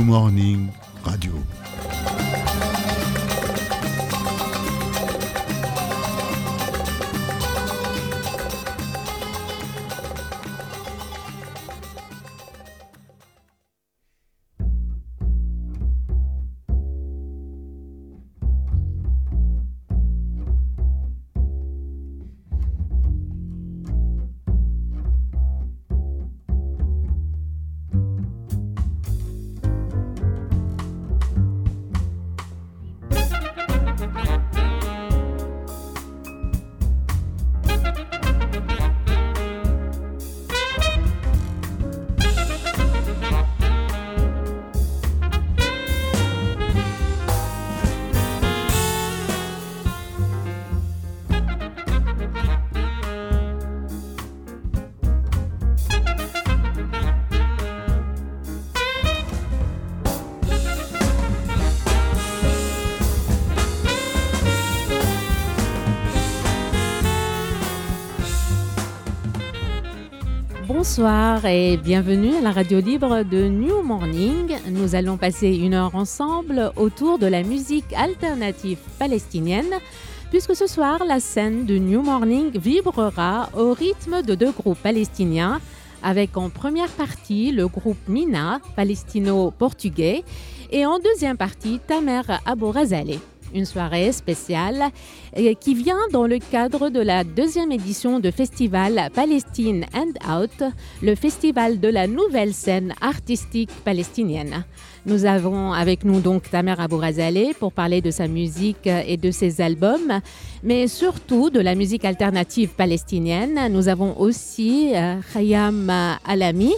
New Morning Bonsoir et bienvenue à la radio libre de New Morning. Nous allons passer une heure ensemble autour de la musique alternative palestinienne, puisque ce soir, la scène de New Morning vibrera au rythme de deux groupes palestiniens, avec en première partie le groupe Mina, palestino-portugais, et en deuxième partie Tamer Abou Razaleh une soirée spéciale euh, qui vient dans le cadre de la deuxième édition de festival Palestine and Out, le festival de la nouvelle scène artistique palestinienne. Nous avons avec nous donc Tamer Razaleh pour parler de sa musique et de ses albums, mais surtout de la musique alternative palestinienne. Nous avons aussi euh, Khayam Alami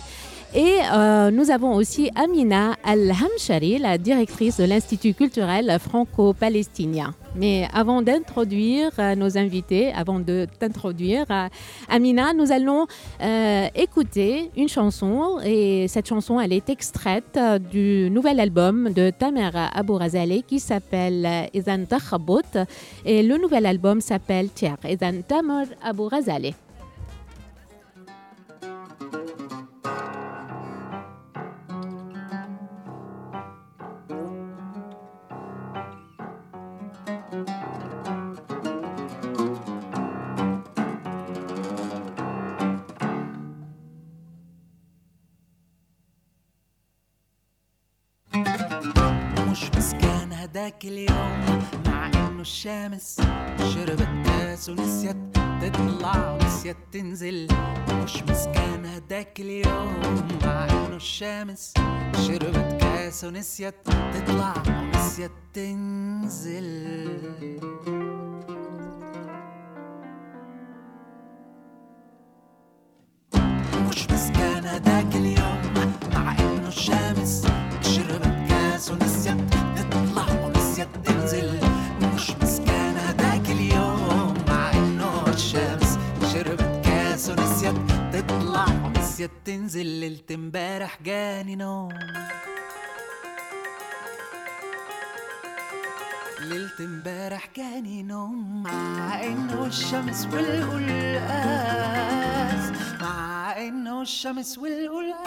et euh, nous avons aussi Amina Al-Hamshari, la directrice de l'Institut culturel franco-palestinien. Mais avant d'introduire euh, nos invités, avant de t'introduire, euh, Amina, nous allons écouter une chanson. Et cette chanson, elle est extraite du nouvel album de Tamer Abou Razaleh qui s'appelle Izan Takhabot. Et le nouvel album s'appelle Tiar, Izan Tamer Abou هداك اليوم مع إنه الشمس شربت كاس ونسيت تطلع ونسيت تنزل. مش مسكان هداك اليوم مع إنه الشمس شربت كاس ونسيت تطلع ونسيت تنزل. مش مسكان هداك اليوم مع إنه الشمس ونسيت تنزل ليلة امبارح جاني نوم. ليلة امبارح جاني نوم مع انه الشمس والقلقاس. مع انه الشمس والقلقاس.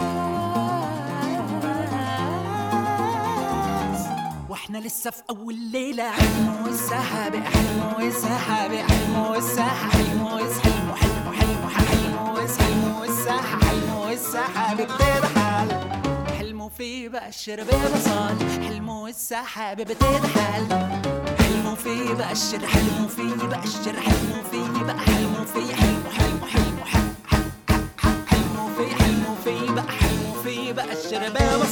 وإحنا لسه في أول ليلة حلم والسحاب حلم والسحاب حلم والسحاب حلم حلم حلم حلم حلم والسحاب والسحاب بتضحل حلمه في بقشر ببصل حلمه والسحاب بتضحل حلمه في بقشر حلمه في بقشر حلمه في بقى حلمه في حلمه حلمه حلمه حلمه في حلمه في بقى حلمه في بقشر ببصل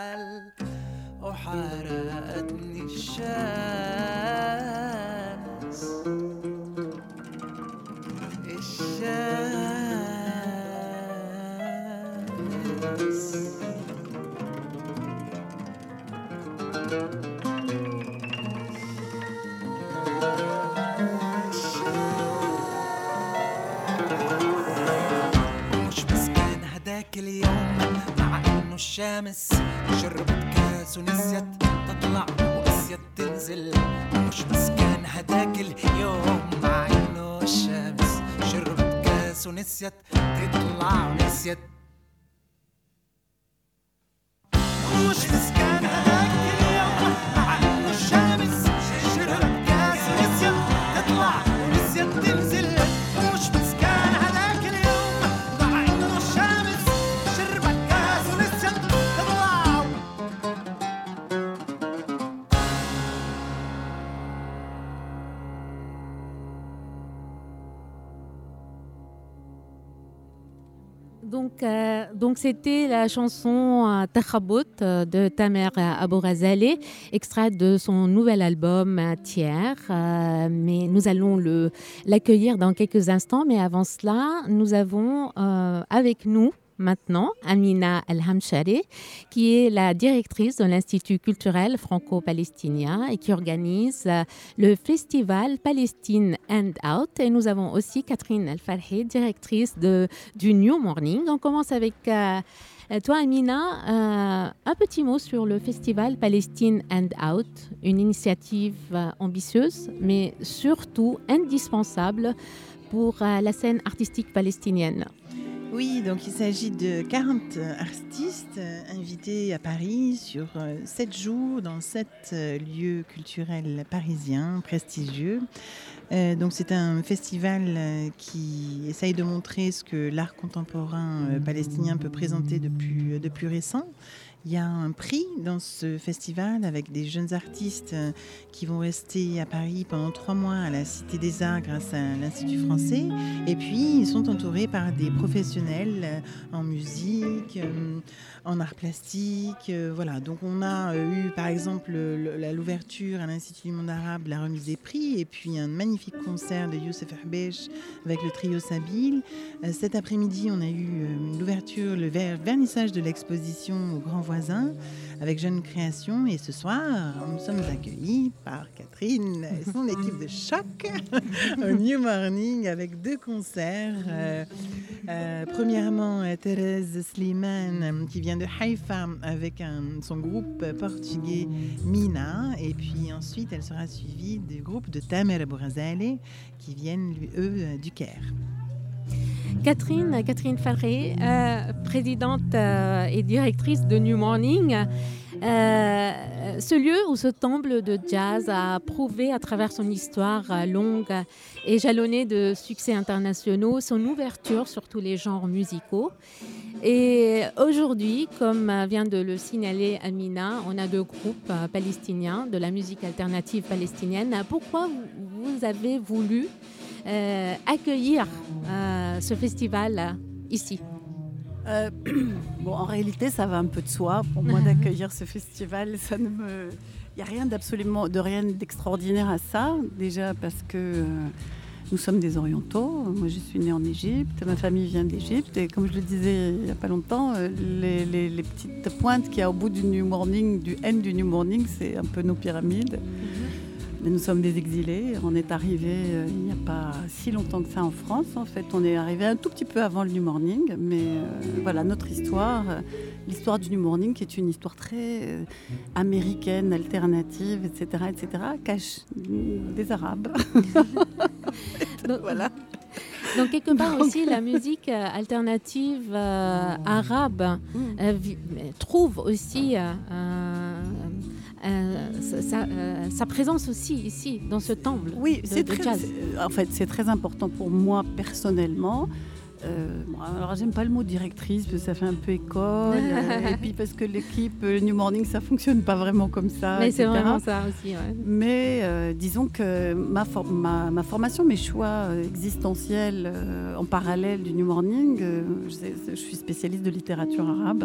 بتدحل وحرقتني الشمس. الشمس. الشمس شربت كاس ونسيت تطلع ونسيت تنزل. مش بس كان هداك اليوم مع انه الشمس. شربت كاس ونسيت تطلع ونسيت. مش بس Donc, euh, donc c'était la chanson euh, Takhabout euh, de Tamer Abou Razale, extraite de son nouvel album Tiers. Mais nous allons l'accueillir dans quelques instants. Mais avant cela, nous avons avec nous maintenant Amina El-Hamshari, qui est la directrice de l'Institut culturel franco-palestinien et qui organise euh, le festival Palestine and Out. Et nous avons aussi Catherine El-Farhi, directrice du New Morning. On commence avec euh, toi, Amina. Euh, un petit mot sur le festival Palestine and Out, une initiative ambitieuse, mais surtout indispensable pour la scène artistique palestinienne. Oui, donc il s'agit de 40 artistes euh, invités à Paris sur 7 jours dans 7 lieux culturels parisiens prestigieux. Euh, donc c'est un festival euh, qui essaye de montrer ce que l'art contemporain euh, palestinien peut présenter de plus récent. Il y a un prix dans ce festival avec des jeunes artistes euh, qui vont rester à Paris pendant trois mois à la Cité des Arts grâce à l'Institut français. Et puis, ils sont entourés par des professionnels euh, en musique, euh, en art plastique. euh, voilà. Donc, on a eu, par exemple, l'ouverture à l'Institut du monde arabe, la remise des prix, et puis un magnifique concert de Youssef Herbesh avec le trio. Euh, Cet après-midi, on a eu l'ouverture, le ver- vernissage de l'exposition au Grand Voisin avec Jeune Création. Et ce soir, nous sommes accueillis par Catherine et son équipe de choc au New Morning avec deux concerts. Euh, euh, premièrement, Thérèse Slimane qui vient de Haïfa avec un- son groupe portugais Mina. Et puis ensuite, elle sera suivie du groupe de Tamer Bourazale qui viennent, lui, eux, du Caire. Catherine, Catherine Farré, euh, présidente euh, et directrice de New Morning. Euh, ce lieu où ce temple de jazz a prouvé à travers son histoire longue et jalonnée de succès internationaux son ouverture sur tous les genres musicaux. Et aujourd'hui, comme vient de le signaler Amina, on a deux groupes palestiniens de la musique alternative palestinienne. Pourquoi vous- avez voulu accueillir euh, ce festival euh, ici Euh, bon, en réalité, ça va un peu de soi pour moi d'accueillir ce festival. Ça ne me, il n'y a rien d'absolument, de rien d'extraordinaire à ça. Déjà parce que euh, nous sommes des Orientaux. Moi, je suis née en Égypte. Ma famille vient d'Égypte. Et comme je le disais il n'y a pas longtemps, euh, les, les- les petites pointes qu'il y a au bout du New Morning, du N du New Morning, c'est un peu nos pyramides. Mais nous sommes des exilés. On est arrivé euh, il n'y a pas si longtemps que ça en France. En fait, on est arrivé un tout petit peu avant le New Morning. Mais euh, voilà, notre histoire, euh, l'histoire du New Morning, qui est une histoire très euh, américaine, alternative, etc., etc., cache mm, des Arabes. Donc, voilà. donc, quelque part Donc- aussi, la musique alternative arabe euh, trouve aussi sa, sa- euh, sa présence aussi ici, dans ce temple Oui, c'est très, jazz. en fait, c'est très important pour moi personnellement. Euh, bon, alors, j'aime pas le mot directrice parce que ça fait un peu école. euh, et puis parce que l'équipe euh, New Morning, ça fonctionne pas vraiment comme ça. Mais c'est vraiment ça aussi. ouais. Mais euh, disons que ma, for- ma, ma formation, mes choix euh, existentiels euh, en parallèle du New Morning, euh, je, sais- je suis spécialiste de littérature arabe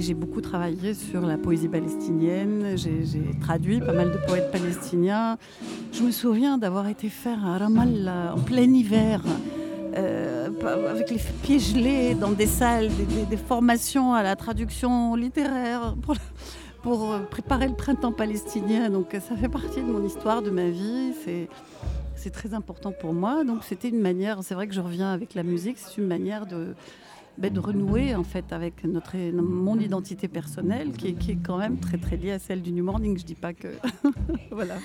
j'ai beaucoup travaillé sur la poésie palestinienne. J'ai traduit pas mal de poètes palestiniens. Je me souviens d'avoir été faire à Ramallah en plein hiver. euh, avec les pieds gelés dans des salles, des, formations à la traduction littéraire pour pour euh, préparer le printemps palestinien. Donc ça fait partie de mon histoire, de ma vie. C'est très important pour moi. Donc c'était une manière. C'est vrai que je reviens avec la musique. C'est une manière de ben, de renouer en fait avec notre mon identité personnelle qui qui est quand même très très liée à celle du New Morning. Je dis pas que voilà.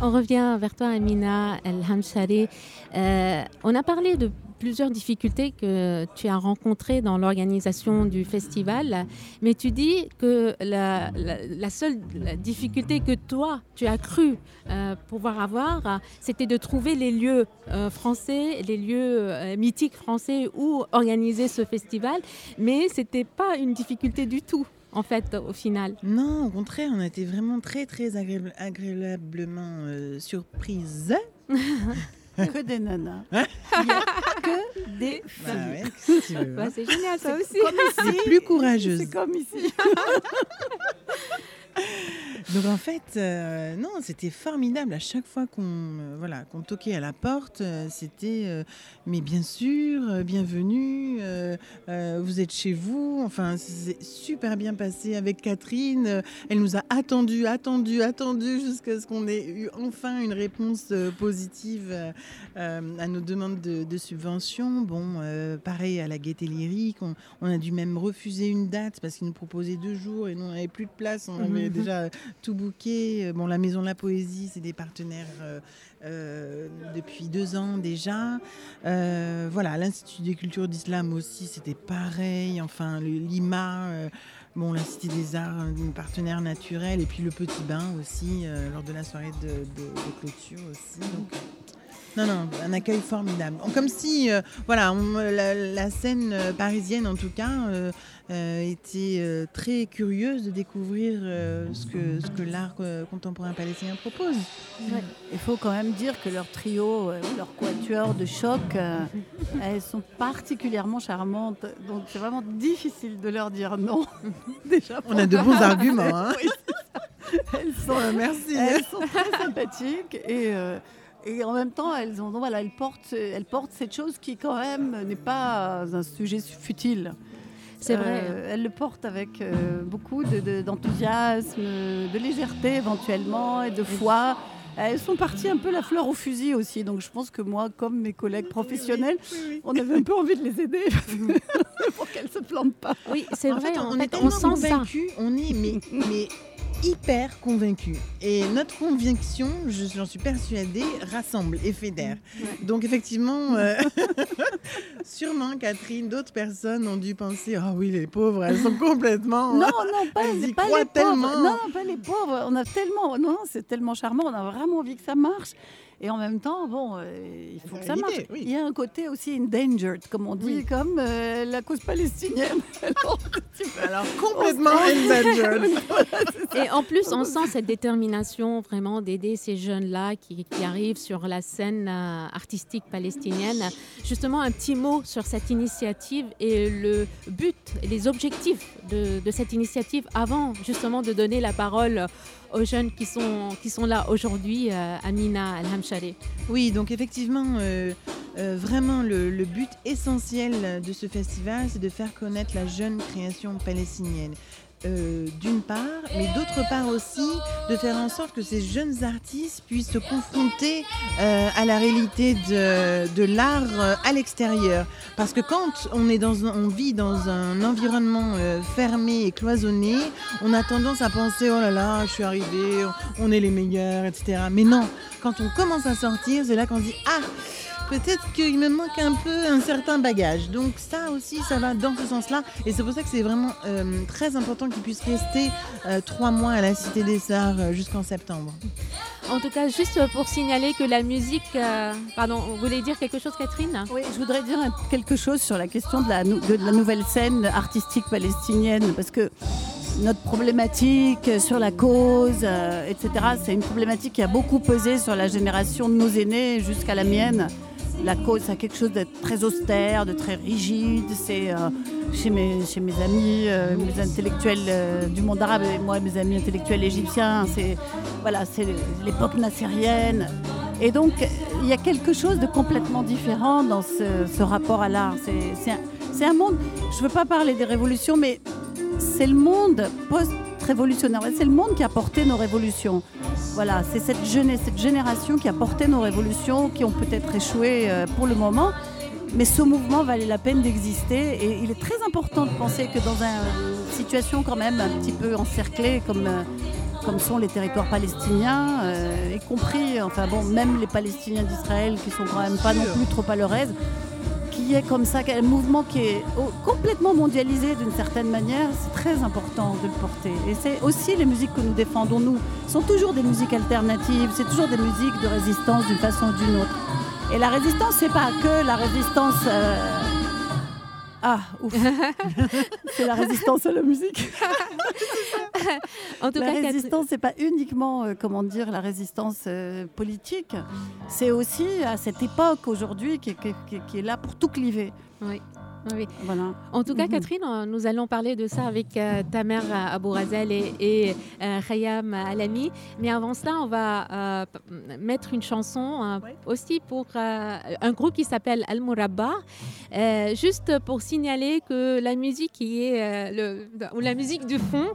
On revient vers toi, Amina El Hamshari. Euh, on a parlé de plusieurs difficultés que tu as rencontrées dans l'organisation du festival, mais tu dis que la, la- la seule difficulté que toi, tu as cru euh, pouvoir avoir, c'était de trouver les lieux euh, français, les lieux euh, mythiques français où organiser ce festival, mais c'était pas une difficulté du tout, en fait, au final. Non, au contraire, on a été vraiment très, très agréable- agréablement euh, surprise. Que des nanas. Il n'y a que des Bah ouais, veux, Bah, hein. c'est génial, ça aussi. Comme ici. plus courageuses. C'est comme ici. Donc en fait, euh, non, c'était formidable. À chaque fois qu'on euh, voilà, qu'on toquait à la porte, euh, c'était euh, mais bien sûr, euh, bienvenue, euh, vous êtes chez vous. Enfin, c'est super bien passé avec Catherine. Elle nous a attendu, attendu, attendu jusqu'à ce qu'on ait eu enfin une réponse euh, positive euh, à nos demandes de, de subvention. Bon, euh, pareil à la Gaieté Lyrique, on, on a dû même refuser une date parce qu'ils nous proposaient deux jours et nous on n'avait plus de place. On avait Mhm. déjà tout. Euh, Bon, la Maison de la Poésie, c'est des partenaires euh, depuis deux ans déjà. Euh, voilà, l'Institut des cultures d'islam aussi, c'était pareil. Enfin, Lima, euh, bon, Cité des Arts, partenaire naturel. Et puis le Petit Bain aussi, lors de la soirée de, clôture aussi. Non, non, un accueil formidable. Comme si, euh, voilà, on- la, la scène euh, parisienne en tout cas euh, euh, était euh, très curieuse de découvrir euh, ce que, ce que l'art euh, contemporain palestinien propose. Il faut quand même dire que leur trio, euh, leur quatuor de choc, euh, elles sont particulièrement charmantes. Donc c'est vraiment difficile de leur dire non. Déjà, On a de bons arguments. Hein Oui, elles, sont, Merci. elles sont très sympathiques et, euh, et en même temps, elles, ont, voilà, elles, portent, elles portent cette chose qui quand même n'est pas un sujet futile. C'est vrai. Euh, elle le porte avec euh, beaucoup de- de- d'enthousiasme, de, légèreté éventuellement et de foi. Elles sont parties un peu la fleur au fusil aussi. Donc je pense que moi, comme mes collègues professionnels, on avait un peu envie de les aider pour qu'elles ne se plantent pas. Oui, c'est vrai. fait, en on fait, est tellement on sent ça. on est mais, mais hyper convaincus. Et notre conviction, je- j'en suis persuadée, rassemble et fédère. Donc effectivement, euh, sûrement Catherine, d'autres personnes ont dû penser, ah oui, les pauvres, elles sont complètement... Non, non, pas, Elles y pas croient les pauvres. tellement. Non, non, pas les pauvres. On a tellement, non, c'est tellement charmant. On a vraiment envie que ça marche. Et en même temps, bon, euh, il faut que ça marche. oui. Il y a un côté aussi endangered, comme on dit, Oui. comme euh, la cause palestinienne. Alors, complètement endangered. Et en plus, on sent cette détermination vraiment d'aider ces jeunes-là qui, qui arrivent sur la scène euh, artistique palestinienne. Justement, un petit mot sur cette initiative et le but et les objectifs de, de cette initiative avant justement de donner la parole aux jeunes qui sont, qui sont là aujourd'hui, euh, Amina Al-Hamshari. Oui, donc effectivement, euh, euh, vraiment le but essentiel de ce festival, c'est de faire connaître la jeune création palestinienne. Euh, d'une part, mais d'autre part aussi de faire en sorte que ces jeunes artistes puissent se confronter euh, à la réalité de, de l'art euh, à l'extérieur. Parce que quand on, est dans on vit dans un environnement fermé et cloisonné, on a tendance à penser oh là là, je suis arrivé, on est les meilleurs, etc. Mais non, quand on commence à sortir, c'est là qu'on dit ah peut-être qu'il me manque un peu un certain bagage. Donc ça aussi, ça va dans ce sens-là. Et c'est pour ça que c'est vraiment euh, très important qu'ils puissent rester euh, trois mois à la Cité des Arts euh, jusqu'en septembre. En tout cas, juste pour signaler que la musique. euh, pardon, vous voulez dire quelque chose, Catherine? Oui, je voudrais dire quelque chose sur la question de la, nou- de la nouvelle scène artistique palestinienne, parce que notre problématique sur la cause, euh, etc., c'est une problématique qui a beaucoup pesé sur la génération de nos aînés jusqu'à la mienne. La cause, c'est quelque chose de très austère, de très rigide. C'est euh, chez, mes, chez mes amis, euh, mes intellectuels euh, du monde arabe et moi, mes amis intellectuels égyptiens. C'est voilà, c'est l'époque nassérienne. Et donc, il y a quelque chose de complètement différent dans ce, rapport à l'art. C'est- un, un monde, je ne veux pas parler des révolutions, mais c'est le monde post-révolutionnaire. C'est le monde qui a porté nos révolutions. Voilà, c'est cette jeunesse, cette génération qui a porté nos révolutions, qui ont peut-être échoué euh, pour le moment. Mais ce mouvement valait la peine d'exister et il est très important de penser que dans une situation quand même un petit peu encerclée comme, euh, comme sont les territoires palestiniens, euh, y compris, enfin bon, même les Palestiniens d'Israël qui sont quand même pas non plus trop à leur aise, qui est comme ça, un mouvement qui est complètement mondialisé d'une certaine manière, c'est très important de le porter. Et c'est aussi les musiques que nous défendons, nous, sont toujours des musiques alternatives, c'est toujours des musiques de résistance d'une façon ou d'une autre. Et la résistance, c'est pas que la résistance. euh, Ah, ouf. c'est la résistance à la musique. En tout la cas, résistance, c'est pas uniquement, euh, comment dire, la résistance euh, politique. C'est aussi à cette époque aujourd'hui qui, qui- qui- qui est là pour tout cliver. Oui. Oui. Voilà. En tout cas, Mhm. Catherine, euh, nous allons parler de ça avec euh, ta mère euh, Abou Razel et, et euh, Khayam Alami. Mais avant cela, on va euh, mettre une chanson euh, Ouais. aussi pour euh, un groupe qui s'appelle Al Murabba. Euh, juste pour signaler que la musique qui est euh, le, ou la musique du fond,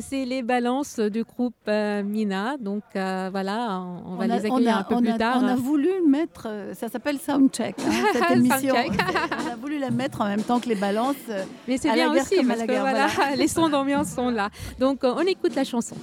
c'est les balances du groupe euh, Mina. Donc euh, voilà, on, on va a- les accueillir a- un peu plus a- tard. On a voulu mettre, ça s'appelle Soundcheck, hein, cette émission. Soundcheck. on a voulu la mettre en même temps que les balances. euh, Mais c'est bien aussi parce que voilà. les sons d'ambiance sont là. Donc euh, on écoute la chanson.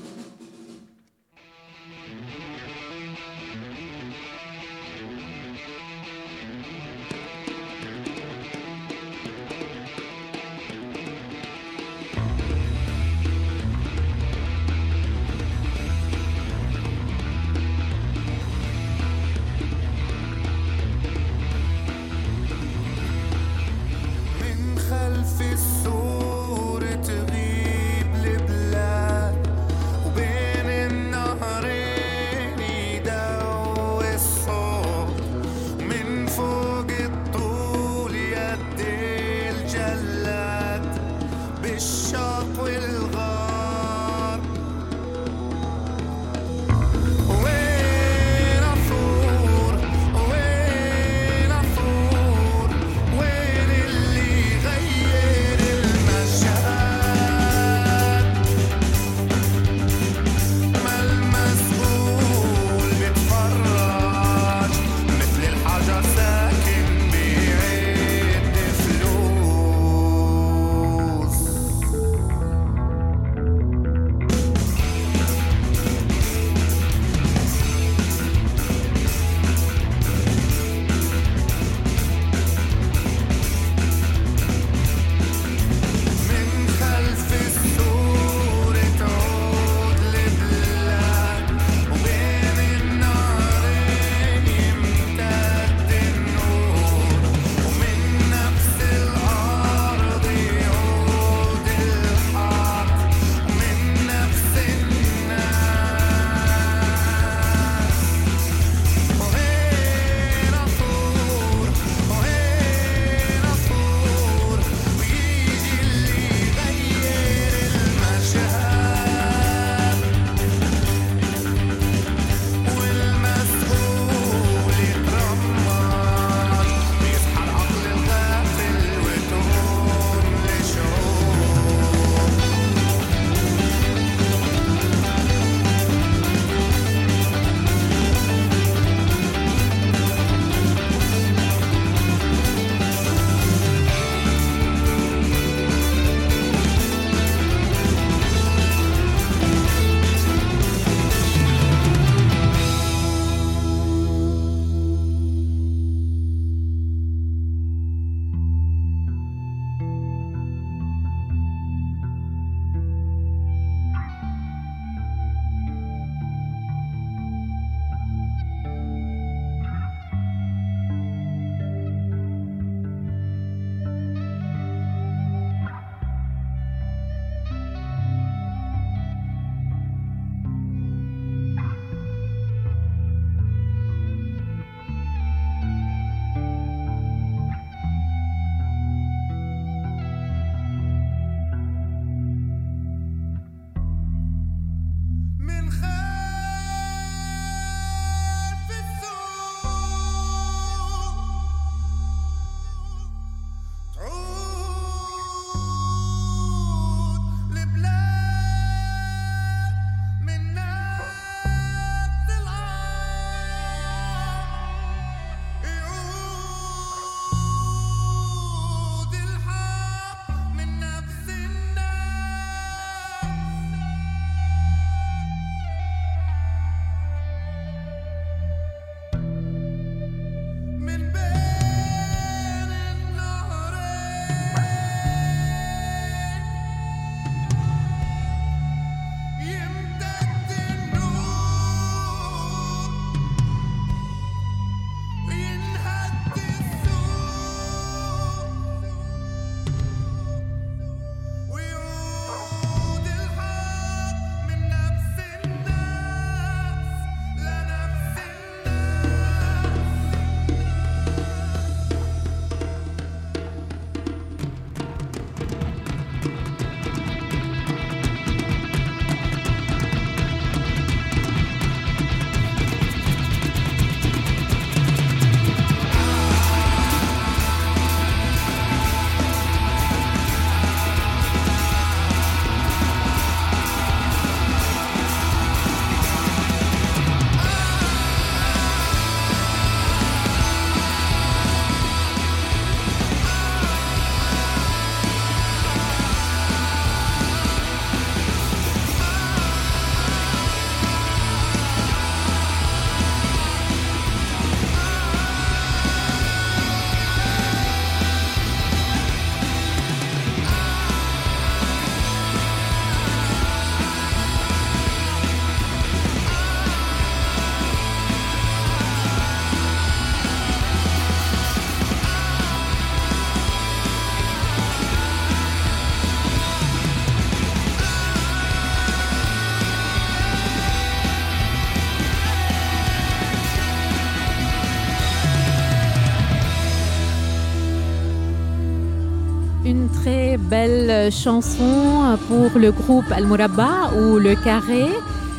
Belle chanson pour le groupe Al Murabba ou Le Carré.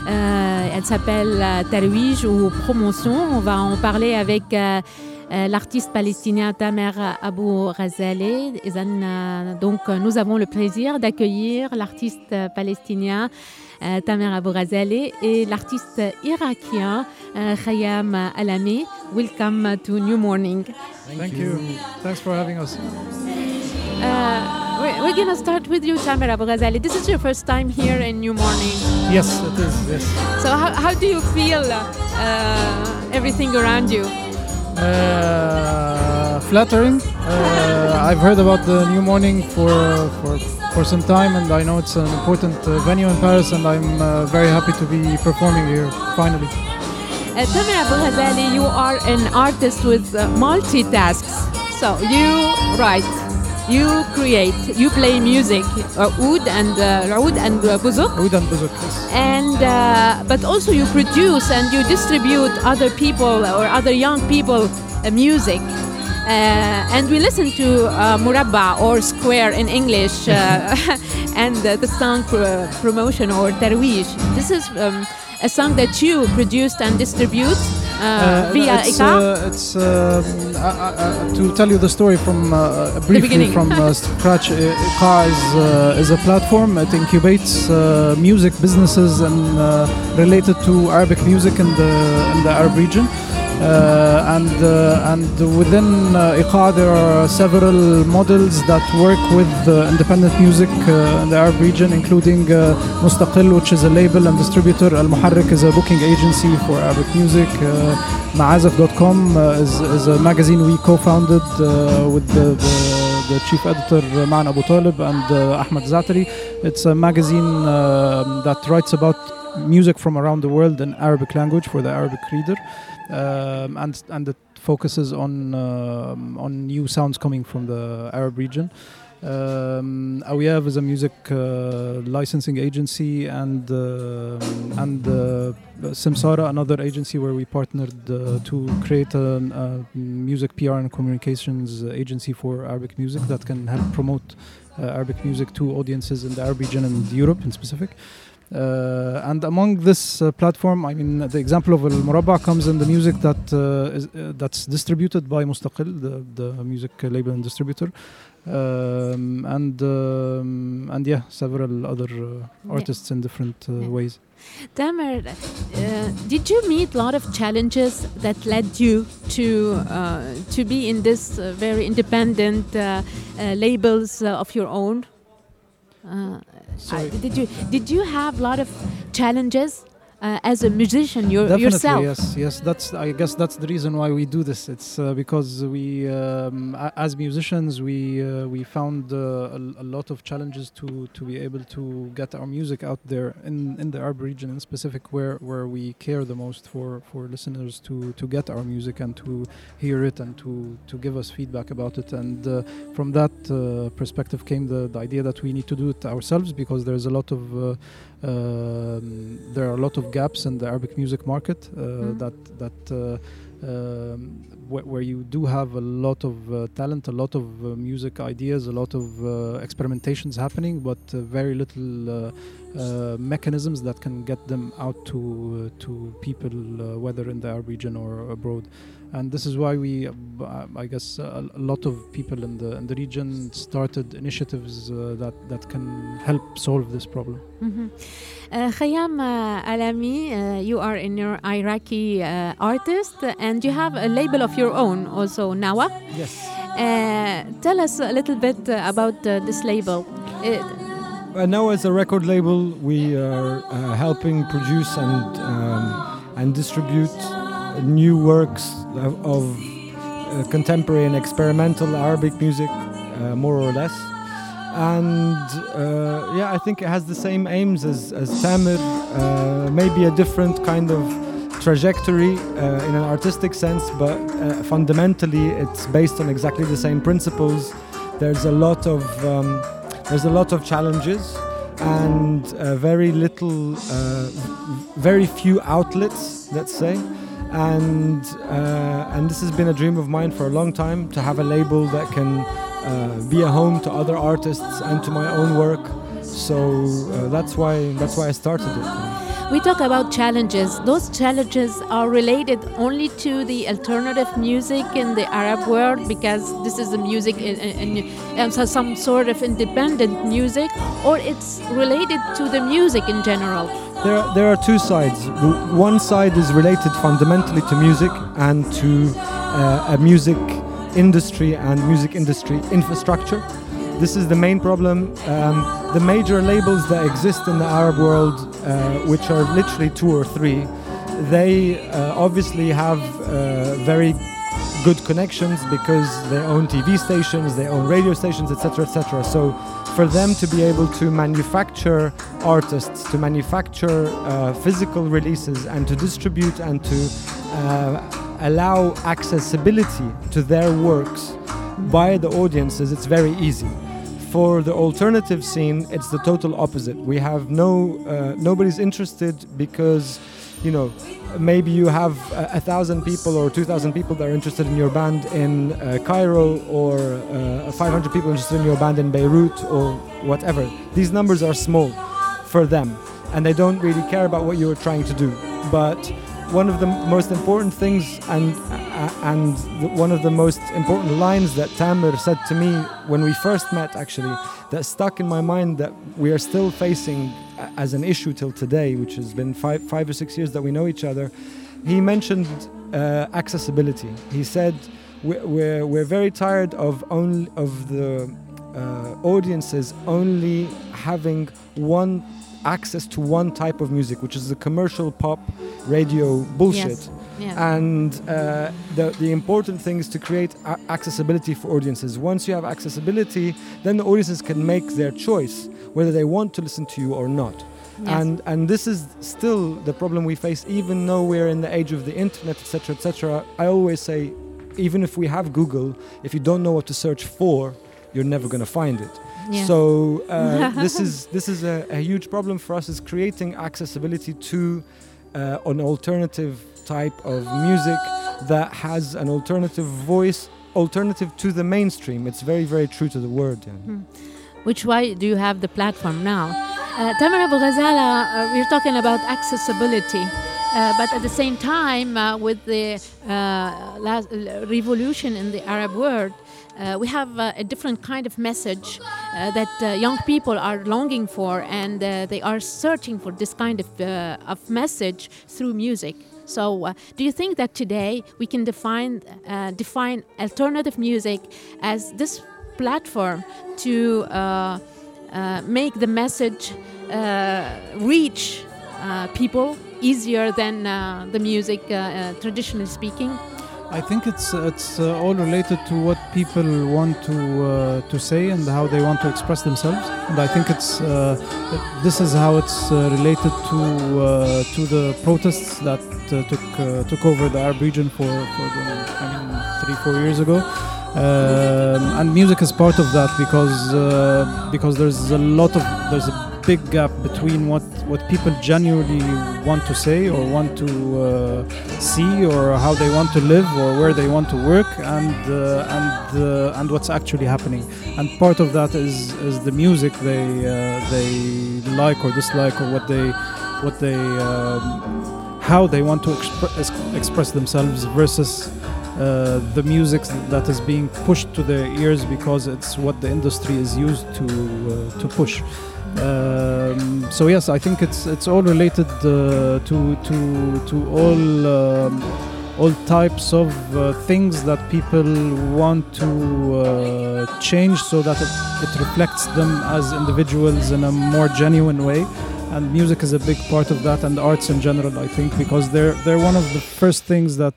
Euh, elle s'appelle euh, Tarwij ou Promotion. On va en parler avec euh, euh, l'artiste palestinien Tamer Abou Razale. donc, nous avons le plaisir d'accueillir l'artiste palestinien euh, Tamer Abou Razale et l'artiste irakien euh, Khayam Alami. Welcome to New Morning. Thank, you. Thanks for having us. Uh, we're, to start with you, Tamer Abou This is your first time here in New Morning. Yes, it is. Yes. So, how, how do you feel uh, everything around you? Uh, flattering. Uh, I've heard about the New Morning for for for some time, and I know it's an important uh, venue in Paris, and I'm uh, very happy to be performing here finally. Uh, Tamer Abou you are an artist with uh, multitasks. So you write, you create, you play music, uh, oud and uh, oud and uh, buzuk. Oud and Buzuk, yes. and uh, but also you produce and you distribute other people or other young people uh, music uh, and we listen to uh, Murabba or Square in English uh, and uh, the song pro- promotion or Tarwij. This is um, a song that you produced and distribute uh, via it's, Eka3. uh, it's um, I- to tell you the story from uh, briefly beginning. from uh, scratch. uh, Eka3 is, uh, is a platform. It incubates uh, music businesses and uh, related to Arabic music in the in the Arab region. Uh, and uh, and within uh, Eka3 there are several models that work with uh, independent music uh, in the Arab region, including uh, Mustaqil, which is a label and distributor. Al Muharrik is a booking agency for Arabic music. Uh, Maazif.com uh, is, is a magazine we co-founded uh, with the, the, the chief editor uh, Ma'an Abu Talib and uh, Ahmed Zatari. It's a magazine um that writes about music from around the world in Arabic language for the Arabic reader, um, and and it focuses on um, on new sounds coming from the Arab region. Um, Awiyav is a music uh, licensing agency, and uh, and uh, Simsara, another agency where we partnered uh, to create a, a music PR and communications agency for Arabic music that can help promote uh, Arabic music to audiences in the Arab region and Europe in specific. Uh, and among this uh, platform, I mean, the example of Al Murabba comes in the music that uh, is, uh, that's distributed by Mustaqil, the, the music label and distributor, um, and um, and yeah, several other uh, Yeah. artists in different uh, Yeah. ways. Tamer, uh, did you meet a lot of challenges that led you to uh, to be in this uh, very independent uh, uh, labels uh, of your own? Sorry. I- did you did you have a lot of challenges uh, as a musician your, Definitely, yourself? yes, yes. That's I guess that's the reason why we do this. It's uh, because we, um, as musicians, we uh, we found uh, a, a lot of challenges to to be able to get our music out there in, in the Arab region in specific, where where we care the most for for listeners to to get our music and to hear it and to to give us feedback about it. And uh, from that uh, perspective came the, the idea that we need to do it ourselves because there's a lot of there are a lot of gaps in the Arabic music market uh, Mhm. that that uh, um, wh- where you do have a lot of uh, talent, a lot of uh, music ideas, a lot of uh, experimentations happening, but uh, very little uh, uh, mechanisms that can get them out to uh, to people, uh, whether in the Arab region or abroad. And this is why we, uh, b- I guess, a, a lot of people in the in the region started initiatives uh, that that can help solve this problem. Mhm. Uh, Khyam uh, Allami, uh, you are an Iraqi uh, artist and you have a label of your own, also Nawa. Yes. Uh, tell us a little bit uh, about uh, this label. It, Uh, now, as a record label, we are uh, helping produce and um, and distribute new works of, of uh, contemporary and experimental Arabic music, uh, more or less. And uh, yeah, I think it has the same aims as, as Tamer, uh, maybe a different kind of trajectory uh, in an artistic sense, but uh, fundamentally it's based on exactly the same principles. There's a lot of um, there's a lot of challenges and very little, very few outlets, let's say. And uh, and this has been a dream of mine for a long time to have a label that can uh, be a home to other artists and to my own work. So uh, that's why that's why I started it. We talk about challenges. Those challenges are related only to the alternative music in the Arab world because this is the music in, in so some sort of independent music, or it's related to the music in general. There, are- there are two sides. One side is related fundamentally to music and to uh, a music industry and music industry infrastructure. This is the main problem. Um, the major labels that exist in the Arab world, uh, which are literally two or three, they uh, obviously have uh, very good connections because they own TV stations, they own radio stations, etc., etc. So, for them to be able to manufacture artists, to manufacture uh, physical releases, and to distribute and to uh, allow accessibility to their works by the audiences, it's very easy. For the alternative scene, it's the total opposite. We have no, uh, nobody's interested because, you know, maybe you have a, a thousand people or two thousand people that are interested in your band in uh, Cairo, or uh, 500 people interested in your band in Beirut, or whatever. These numbers are small for them, and they don't really care about what you are trying to do. But one of the most important things and and one of the most important lines that Tamer said to me when we first met actually that stuck in my mind that we are still facing as an issue till today which has been five five or six years that we know each other he mentioned uh, accessibility. He said we're, we're, we're very tired of only of the uh, audiences only having one access to one type of music which is the commercial pop radio bullshit Yes. And uh, the, the important thing is to create a- accessibility for audiences. Once you have accessibility, then the audiences can make their choice whether they want to listen to you or not. Yes. And and this is still the problem we face, even though we're in the age of the internet, etc., etc. I always say, even if we have Google, if you don't know what to search for, you're never going to find it. Yeah. So uh, this is this is a, a huge problem for us is creating accessibility to uh, an alternative type of music that has an alternative voice, alternative to the mainstream. It's very very true to the word. yeah. which why do you have the platform now? Uh, Tamer Abu Ghazaleh, uh, we're talking about accessibility, uh, but at the same time, uh, with the uh, last, revolution in the Arab world, uh, we have uh, a different kind of message uh, that uh, young people are longing for, and uh, they are searching for this kind of, uh, of message through music. So, do you think that today we can define define alternative music as this platform to make the message reach people easier than the music, traditionally speaking? I think it's it's uh, all related to what people want to uh, to say and how they want to express themselves. And I think it's uh, this is how it's uh, related to uh, to the protests that uh, took took over the Arab region for for the, I mean three four years ago. Um, and music is part of that because because there's a lot of there's a big gap between what what people genuinely want to say or want to uh, see or how they want to live or where they want to work and uh, and uh, and what's actually happening and part of that is is the music they uh, they like or dislike or what they what they um, how they want to expre- ex- express themselves versus uh, the music that is being pushed to their ears because it's what the industry is used to uh, to push. Um, so yes, I think it's it's all related uh, to to to all um, all types of uh, things that people want to uh, change so that it, it reflects them as individuals in a more genuine way. And music is a big part of that, and arts in general, I think, because they're they're one of the first things that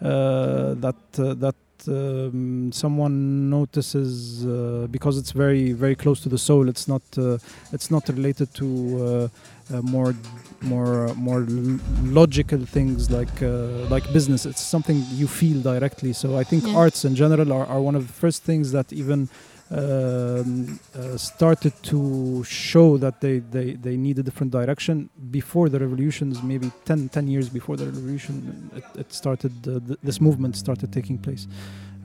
uh, that uh, that um, someone notices uh, because it's very very close to the soul. It's not uh, it's not related to uh, uh, more more more l- logical things like uh, like business. It's something you feel directly. So I think Yeah. arts in general are, are one of the first things that even um, uh, started to show that they, they, they need a different direction before the revolutions, maybe 10, 10 years before the revolution, it, it started, uh, th- this movement started taking place.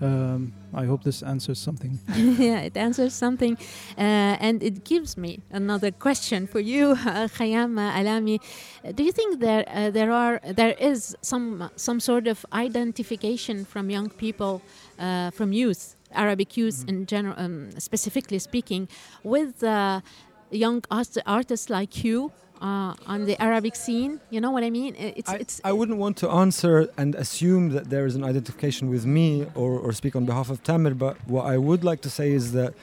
Um, I hope this answers something. yeah, it answers something, uh, and it gives me another question for you, Khyam Allami. Do you think there uh, there are there is some some sort of identification from young people, uh, from youth, Arabic youth in general, um, specifically speaking, with uh, young art- artists like you? Uh, on the Arabic scene, you know what I mean? I- It's I, it's I wouldn't want to answer and assume that there is an identification with me or, or speak on behalf of Tamer, but what I would like to say is that.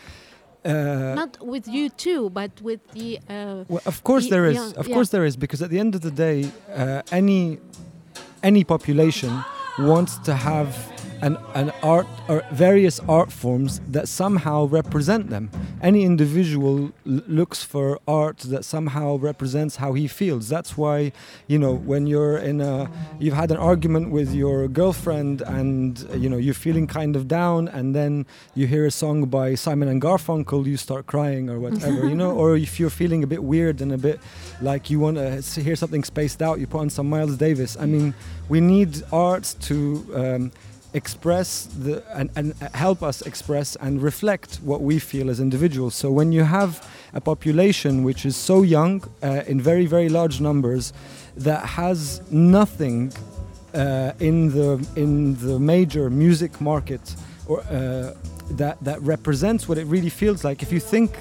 Uh, not with you too, but with the uh, Well, of course Y- there is. of yeah. course there is, because at the end of the day, uh, any any population wants to have an, an art or various art forms that somehow represent them. Any individual l- looks for art that somehow represents how he feels. That's why, you know, when you're in a, you've had an argument with your girlfriend and you know you're feeling kind of down, and then you hear a song by Simon and Garfunkel, you start crying or whatever, you know. Or if you're feeling a bit weird and a bit like you want to hear something spaced out, you put on some Miles Davis. I mean, we need arts to. Um, express the and, and help us express and reflect what we feel as individuals. So when you have a population which is so young uh, in very very large numbers that has nothing uh, in the in the major music market or uh, that that represents what it really feels like. If you think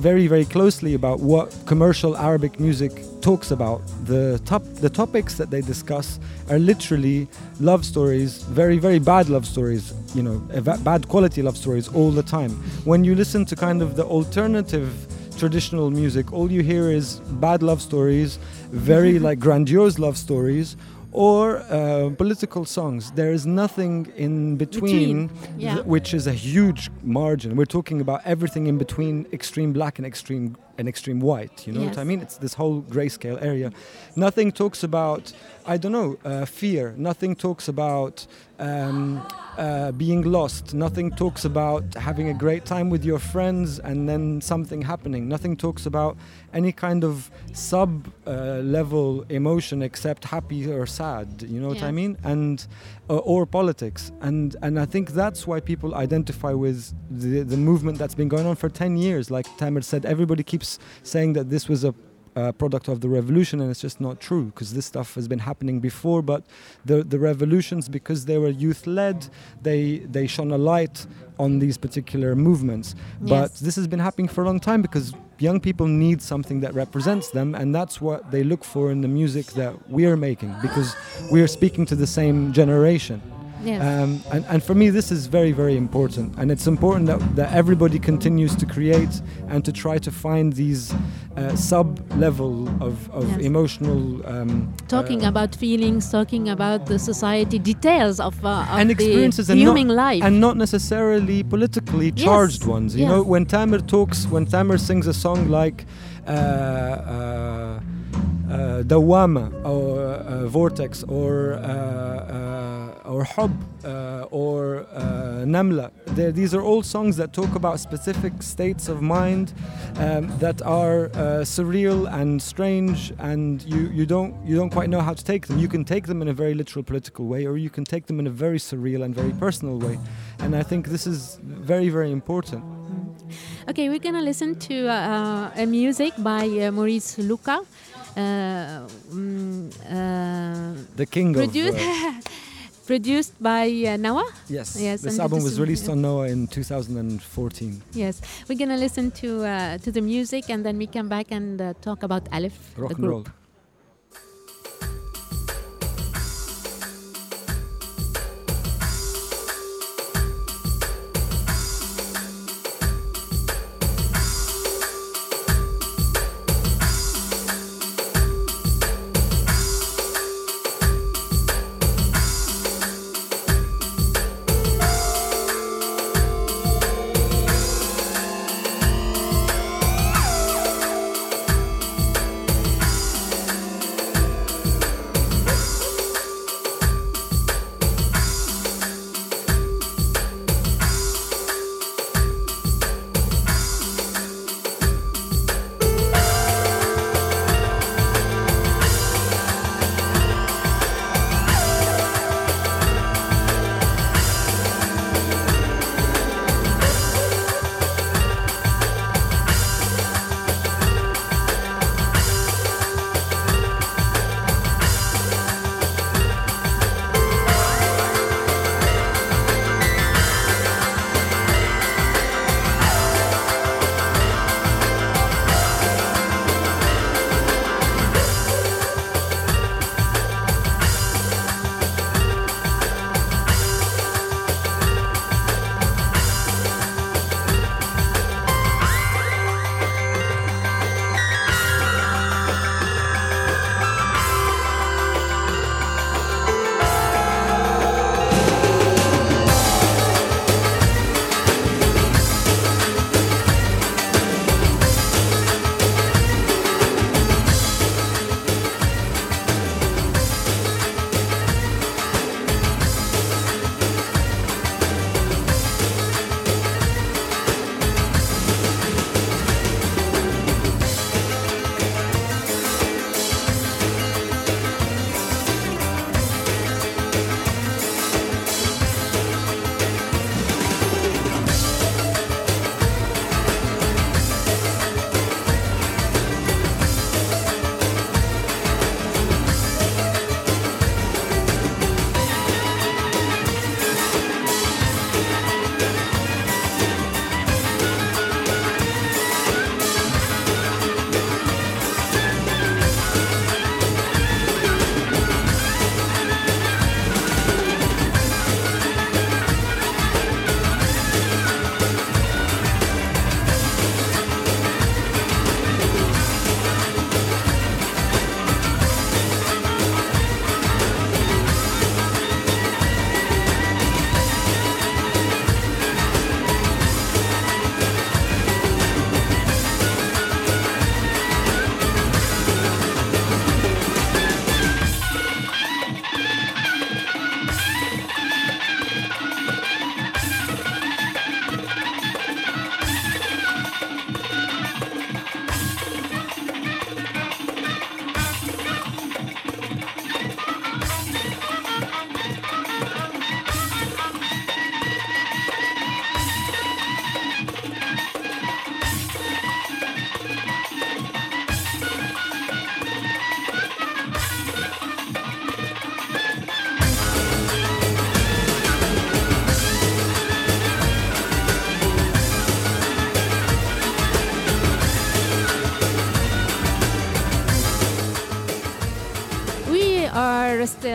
very very closely about what commercial Arabic music talks about. The top the topics that they discuss are literally love stories, very very bad love stories, you know, bad quality love stories all the time. When you listen to kind of the alternative traditional music, all you hear is bad love stories, very like grandiose love stories. Or uh, political songs. There is nothing in between, Between, yeah. which is a huge margin. We're talking about everything in between extreme black and extreme and extreme white. You know what I mean? It's this whole grayscale area. Nothing talks about I don't know uh, fear. Nothing talks about um, uh, being lost. Nothing talks about having a great time with your friends and then something happening. Nothing talks about any kind of sub uh, level emotion except happy or sad. You know what I mean? And uh, or politics. And and I think that's why people identify with the the movement that's been going on for 10 years. Like Tamer said, everybody keeps saying that this was a uh, product of the revolution, and it's just not true because this stuff has been happening before. But the the revolutions, because they were youth led, they they shone a light on these particular movements. But this has been happening for a long time because young people need something that represents them, and that's what they look for in the music that we are making because we are speaking to the same generation. Yes. Um, and, and for me, this is very, very important. And it's important that, that everybody continues to create and to try to find these uh, sub level of, of Yes. emotional. Um, talking uh, about feelings, talking about the society details of, uh, of and the experiences and human not, life. and not necessarily politically charged Yes, ones. You know, when Tamer talks, when Tamer sings a song like uh, uh, uh, Dawama or uh, Vortex or uh, uh, or Hub uh, or uh, Namla, They're- these are all songs that talk about specific states of mind um, that are uh, surreal and strange, and you, you don't you don't quite know how to take them. You can take them in a very literal political way, or you can take them in a very surreal and very personal way. And I think this is very very important. Okay, we're gonna listen to uh, a music by uh, Maurice Louca. Uh, mm, uh, The king Produced- of produced by uh, Nawa. yes, Yes, this album was released on Nawa in 2014. Yes, we're gonna listen to uh, to the music and then we come back and uh, talk about Alif, Rock the and group.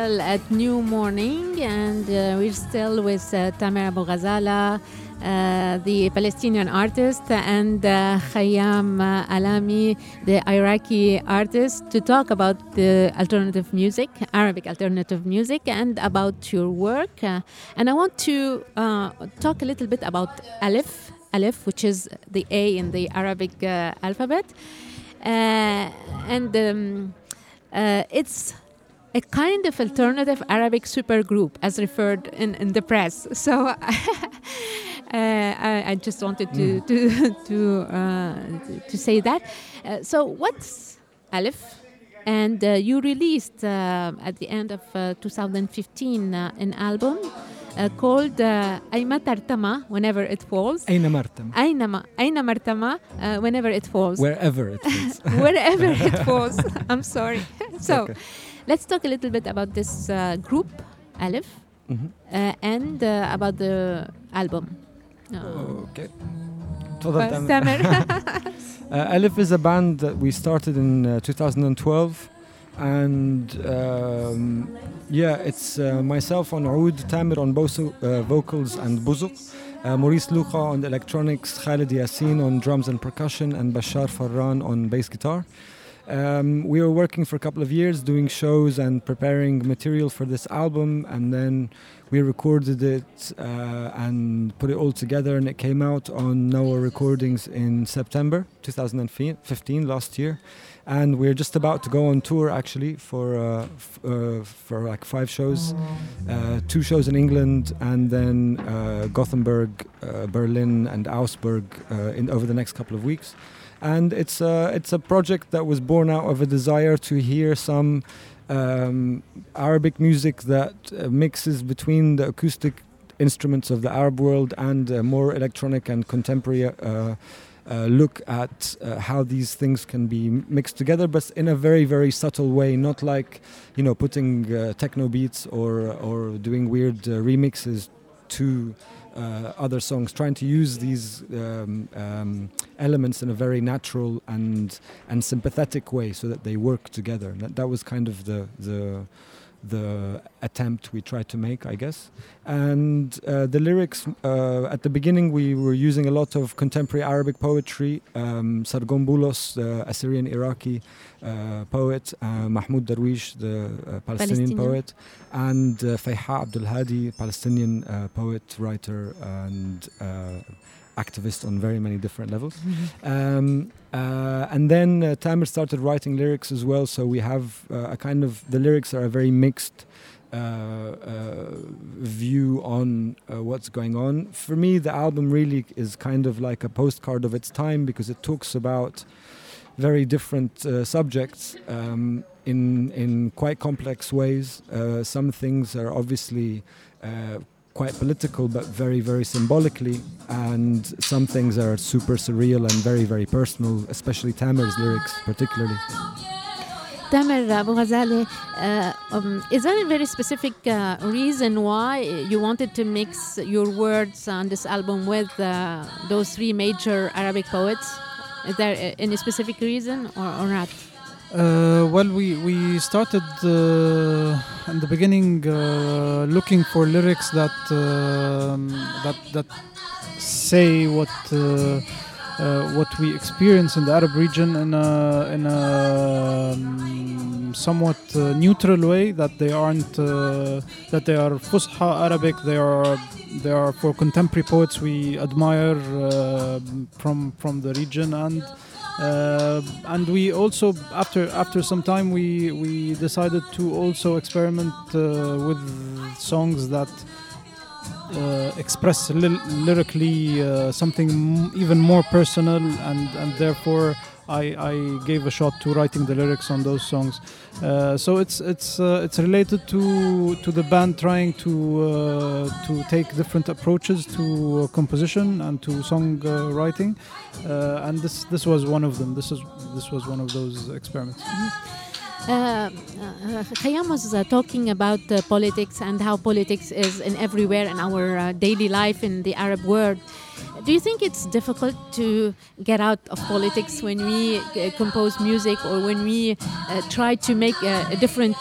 Still at New Morning, and uh, we're still with uh, Tamer Abu Ghazaleh, uh, the Palestinian artist, and uh, Khyam uh, Allami, the Iraqi artist, to talk about the alternative music, Arabic alternative music, and about your work. Uh, and I want to talk a little bit about Alif, Alif, which is the A in the Arabic alphabet. And um, it's a kind of alternative Arabic supergroup, as referred in, in the press. So uh, I, I, just wanted to mm. to to, uh, to say that. Uh, so what's Alif? And uh, you released uh, at the end of uh, 2015 an album called Aima Tartama, whenever it falls. Aina Martama. Aina, Aina Martama, whenever it falls. Wherever it falls. Wherever it falls. I'm sorry. so. Okay. Let's talk a little bit about this uh, group, Alif, mm -hmm. Uh, and uh, about the album. Uh, okay. Tamer. Alif is a band that we started in 2012 and um, yeah, it's uh, myself on Oud, Tamer on both uh, vocals and buzuk, uh, Maurice Louca on electronics, Khalid Yassin on drums and percussion, and Bashar Farran on bass guitar um, we were working for a couple of years doing shows and preparing material for this album and then we recorded it uh, and put it all together and it came out on Nawa Recordings in September 2015 last year. And we're just about to go on tour actually for uh, f- uh, for like five shows. Uh, two shows in England and then uh, Gothenburg uh, Berlin and Augsburg in over the next couple of weeks and it's a, it's a project that was born out of a desire to hear some um, Arabic music that uh, mixes between the acoustic instruments of the Arab world and a more electronic and contemporary uh, uh, look at uh, how these things can be mixed together, but in a very, very subtle way, not like you know putting uh, techno beats or or doing weird uh, remixes to other songs, trying to use these um, um, elements in a very natural and and sympathetic way, so that they work together. That, that was kind of the the the attempt we tried to make, I guess. And uh, the lyrics uh, at the beginning, we were using a lot of contemporary Arabic poetry. Um, Sargon Boulos, the Assyrian Iraqi uh, poet, uh, Mahmoud Darwish, the uh, Palestinian, Palestinian. poet, and uh, Fayha Abdul Hadi, Palestinian uh, poet, writer, and uh, activist on very many different levels. Um, uh, and then uh, Tamer started writing lyrics as well. So we have uh, a kind of the lyrics are a very mixed uh, uh, view on uh, what's going on. For me, the album really is kind of like a postcard of its time because it talks about very different uh, subjects um, in in quite complex ways. Uh, some things are obviously. Uh, quite political but very very symbolically and some things are super surreal and very very personal especially Tamer's lyrics particularly Tamer Abu Ghazaleh, uh, um, is there a very specific uh, reason why you wanted to mix your words on this album with uh, those three major Arabic poets? Is there uh, any specific reason or, or not? Uh, well, we we started uh, in the beginning uh, looking for lyrics that um, that that say what uh, uh, what we experience in the Arab region in a in a um, somewhat uh, neutral way. That they aren't uh, that they are Fusha Arabic. They are they are for contemporary poets we admire uh, from from the region and. Uh, and we also after after some time we we decided to also experiment uh, with songs that uh, express ly- lyrically uh, something m- even more personal and and therefore I, I gave a shot to writing the lyrics on those songs. Uh, so it's it's uh, it's related to to the band trying to uh, to take different approaches to uh, composition and to song uh, writing, and this this was one of them. This is this was one of those experiments. Uh, uh, Khyam was uh, talking about uh, politics and how politics is in everywhere in our uh, daily life in the Arab world. Do you think it's difficult to get out of politics when we compose music or when we try to make a, different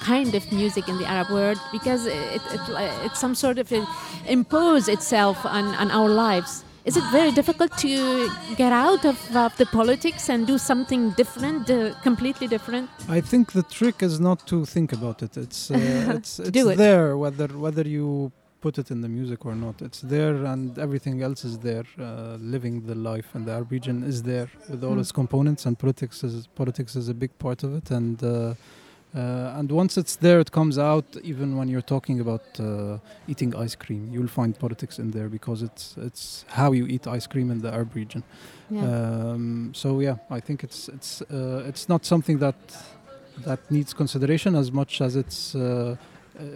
kind of music in the Arab world? Because it, it, it's some sort of uh, impose itself on, on our lives. Is it very difficult to get out of, of the politics and do something different, uh, completely different? I think the trick is not to think about it. It's uh, it's, it's it. there whether whether you put it in the music or not. It's there and everything else is there. Uh, living the life in the Arab region is there with all Mm. its components and politics is politics is a big part of it and. Uh, and once it's there, it comes out. Even when you're talking about uh, eating ice cream, you'll find politics in there because it's it's how you eat ice cream in the Arab region. Yeah. Um, so yeah, I think it's it's uh, it's not something that that needs consideration as much as it's uh,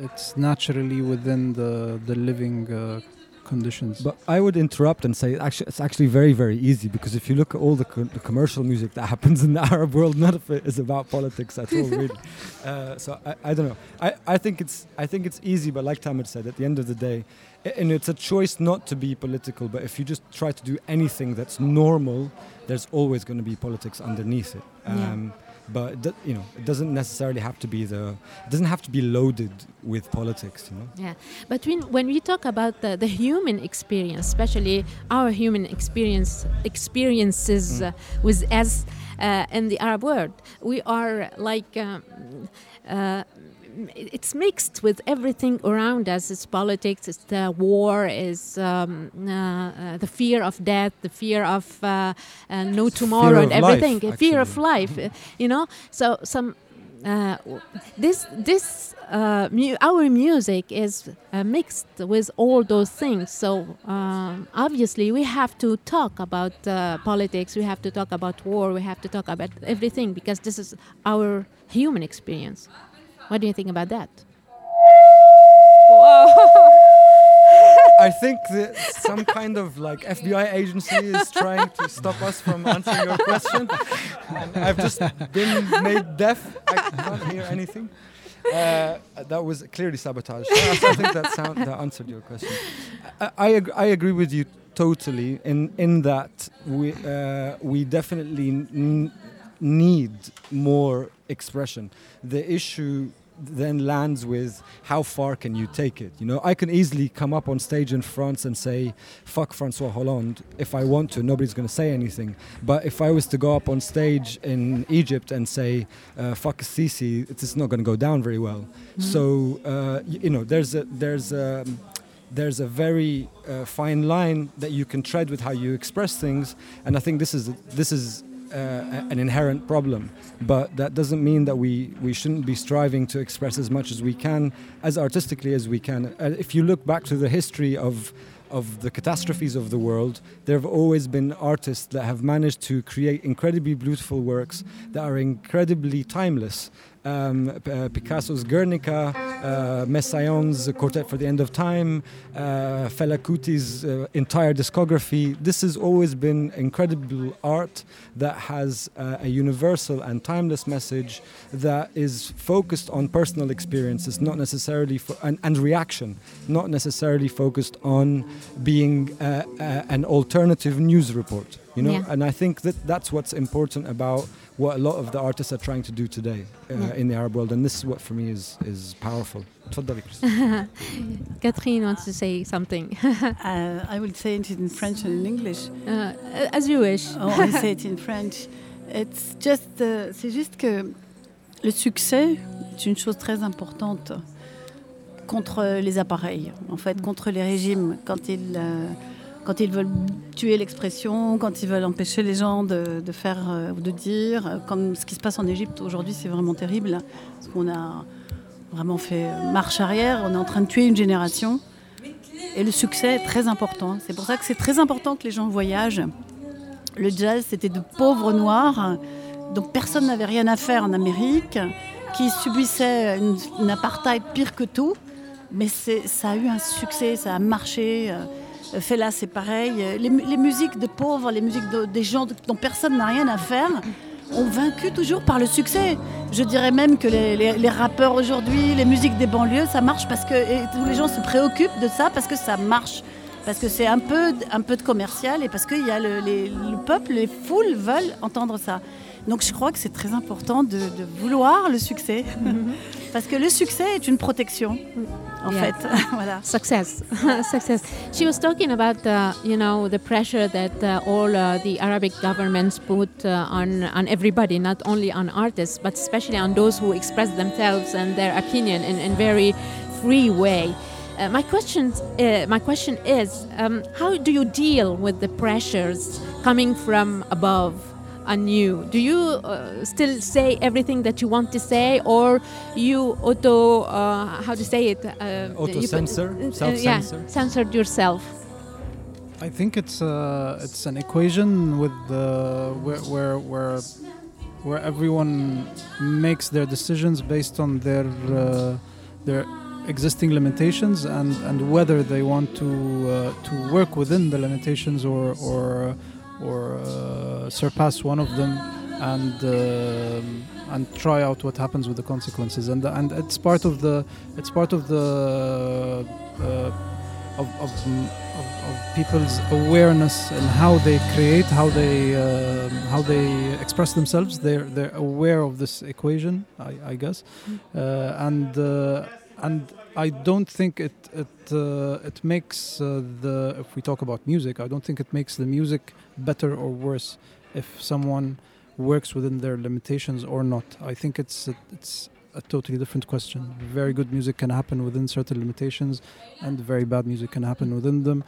it's naturally within the the living uh, conditions. But I would interrupt and say actually it's actually very very easy because if you look at all the, co- the commercial music that happens in the Arab world, none of it is about politics at all, really. uh, so I, I don't know. I, I think it's I think it's easy, but like Tamer said, at the end of the day, and it's a choice not to be political. But if you just try to do anything that's normal, there's always going to be politics underneath it. Yeah. But it you know, it doesn't necessarily have to be the. It doesn't have to be loaded with politics. You know. Yeah, but when, when we talk about the, the human experience, especially our human experience experiences Mm. uh, with us uh, in the Arab world, we are like. Um, uh, it's mixed with everything around us. It's politics, it's the war, is um, uh, uh, the fear of death, the fear of uh, uh, no tomorrow, and life, everything. fear of life, uh, you know. So some uh, this this uh, mu- our music is uh, mixed with all those things. So um, obviously we have to talk about uh, politics. We have to talk about war. We have to talk about everything because this is our human experience. What do you think about that? I think that some kind of like FBI agency is trying to stop us from answering your question. And I've just been made deaf. I can't hear anything. Uh, that was clearly sabotage. I think that sound that answered your question. I, I, ag- I agree with you totally in in that we uh, we definitely n- need more expression. The issue then lands with how far can you take it? You know, I can easily come up on stage in France and say "fuck Francois Hollande" if I want to. Nobody's going to say anything. But if I was to go up on stage in Egypt and say uh, "fuck Sisi," it's not going to go down very well. So uh, you know, there's a there's a there's a very uh, fine line that you can tread with how you express things, and I think this is this is uh, an inherent problem. But that doesn't mean that we we shouldn't be striving to express as much as we can, as artistically as we can. Uh, if you look back to the history of of the catastrophes of the world, there have always been artists that have managed to create incredibly beautiful works that are incredibly timeless. Um, uh, Picasso's Guernica, uh, Messiaen's Quartet for the End of Time, uh, Fela Kuti's uh, entire discography. This has always been incredible art that has uh, a universal and timeless message that is focused on personal experiences, not necessarily for, and, and reaction, not necessarily focused on being uh, uh, an alternative news report. You know, Yeah. and I think that that's what's important about what a lot of the artists are trying to do today uh, in the Arab world, and this is what for me is is powerful. Catherine wants to say something. uh, I will say it in French and in English. Uh, as you wish. oh, I say it in French. It's just, uh, c'est juste que le succès est une chose très importante contre les appareils, en fait, contre les régimes quand ils euh, quand ils veulent tuer l'expression, quand ils veulent empêcher les gens de, faire euh, ou de dire, euh, comme ce qui se passe en Égypte aujourd'hui, c'est vraiment terrible, hein, parce qu'on a vraiment fait marche arrière, on est en train de tuer une génération. Et le succès est très important. C'est pour ça que c'est très important que les gens voyagent. Le jazz, c'était de pauvres noirs, dont personne n'avait rien à faire en Amérique, qui subissaient une, une apartheid pire que tout. Mais ça a eu un succès, ça a marché. Euh, Fela, c'est pareil. Les, mu- les musiques de pauvres, les musiques de- des gens dont personne n'a rien à faire, ont vaincu toujours par le succès. Je dirais même que les, rappeurs aujourd'hui, les musiques des banlieues, ça marche parce que tous les gens se préoccupent de ça parce que ça marche. Parce que c'est un peu, un peu de commercial et parce que y a le, les- le peuple, les foules veulent entendre ça. Donc je crois que c'est très important de vouloir le succès. parce que le succès est une protection, en Yeah. fait. voilà. Success, success. She was talking about, uh, you know, the pressure that uh, all uh, the Arabic governments put uh, on on everybody, not only on artists, but especially on those who express themselves and their opinion in in very free way. Uh, my question, uh, my question is, um, how do you deal with the pressures coming from above? On you do you uh, still say everything that you want to say or you auto uh, how to say it uh, Auto you put- censor? uh, Self-censor? yeah, censored yourself I think it's uh, it's an equation with the where where where where everyone makes their decisions based on their uh, their existing limitations and, and whether they want to uh, to work within the limitations or or or uh, surpass one of them and um and try out what happens with the consequences. And and it's part of the it's part of the uh, of, of, of, of people's awareness and how they create, how they um how they express themselves. They're they're aware of this equation, I, I guess, uh, and uh, and I don't think it it uh, it makes uh, the if we talk about music, I don't think it makes the music better or worse if someone works within their limitations or not. I think it's it's a totally different question. Very good music can happen within certain limitations, and very bad music can happen within them.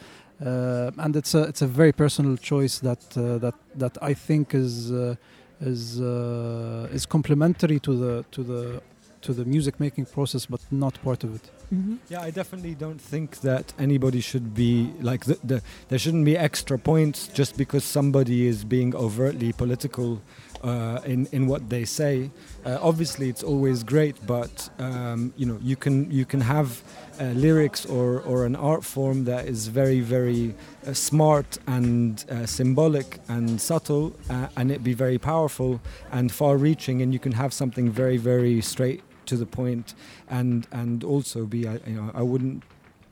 Uh, and it's a it's a very personal choice that uh, that that I think is uh, is uh, is complementary to the to the to the music making process, but not part of it. Yeah, I definitely don't think that anybody should be like the, the there shouldn't be extra points just because somebody is being overtly political uh, in in what they say. Uh, obviously, it's always great, but um, you know you can you can have uh, lyrics or or an art form that is very very uh, smart and uh, symbolic and subtle, uh, and it be very powerful and far-reaching, and you can have something very very straight to the point and and also be I you know I wouldn't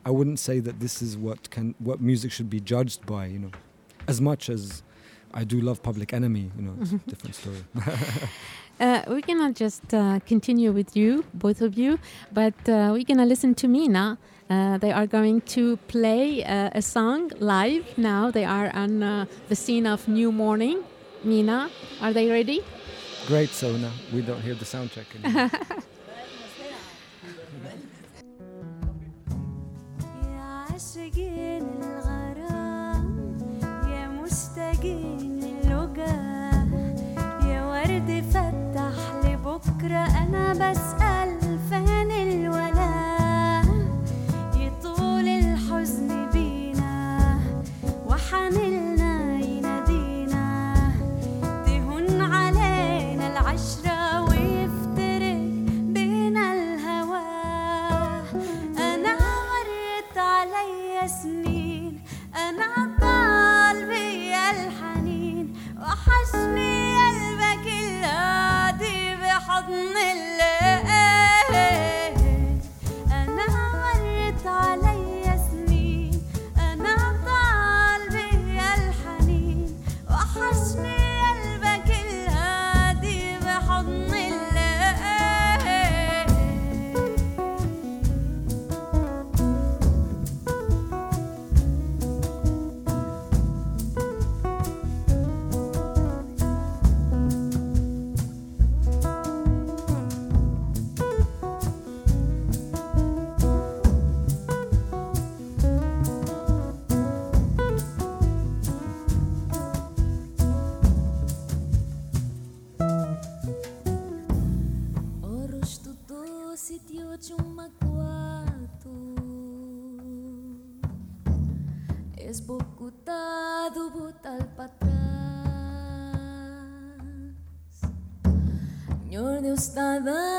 I wouldn't say that this is what can what music should be judged by you know as much as I do love Public Enemy you know it's a different story Uh, we're gonna just uh, continue with you, both of you, but uh, we're gonna listen to Mina. Uh, they are going to play uh, a song live now. They are on uh, the scene of New Morning. Mina, are they ready? great so now we don't hear the sound check anymore. مشتاقين اللقا. يا ورد فتح لبكرة أنا بسأل فين الولا؟ يطول الحزن بينا وحنلنا بحضن Senhor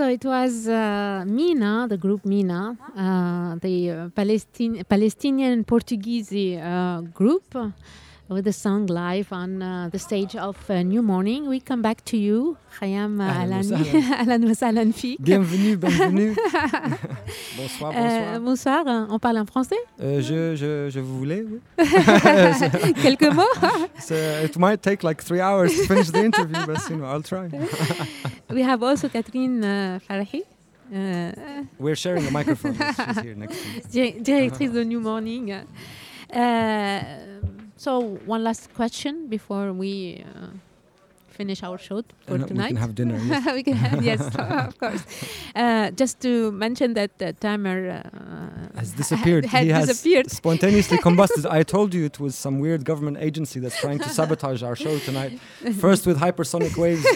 So it was uh, Mina, the group Mina, uh, the Palestinian Portuguese uh, group, with the song live on uh, the stage of uh, New Morning. We come back to you, Khayyam uh, Alan Wassalan Fik. Bienvenue, bienvenue. bonsoir, bonsoir. Euh, bonsoir, euh, on parle en français? Euh, je, je, je vous voulais, oui. Quelques mots? So It might take like three hours to finish the interview, but you know, I'll try. we have also Catherine uh, Farahi. Uh, We're sharing a microphone. She's here next to me. Directrice de New Morning. Uh, so, one last question before we uh, finish our show for And we can have dinner. Yes. we can have, yes, of course. Uh, just to mention that uh, Tamer uh, Has disappeared. Had, he has disappeared. spontaneously combusted. I told you it was some weird government agency that's trying to sabotage our show tonight. First with hypersonic waves,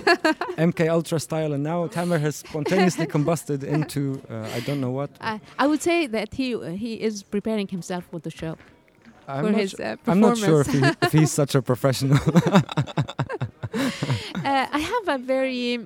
MK Ultra style, and now Tamer has spontaneously combusted into uh, I don't know what. I, I would say that he he is preparing himself for the show I'm for not his su- uh, I'm not sure if, he, if he's such a professional. Uh, I have a very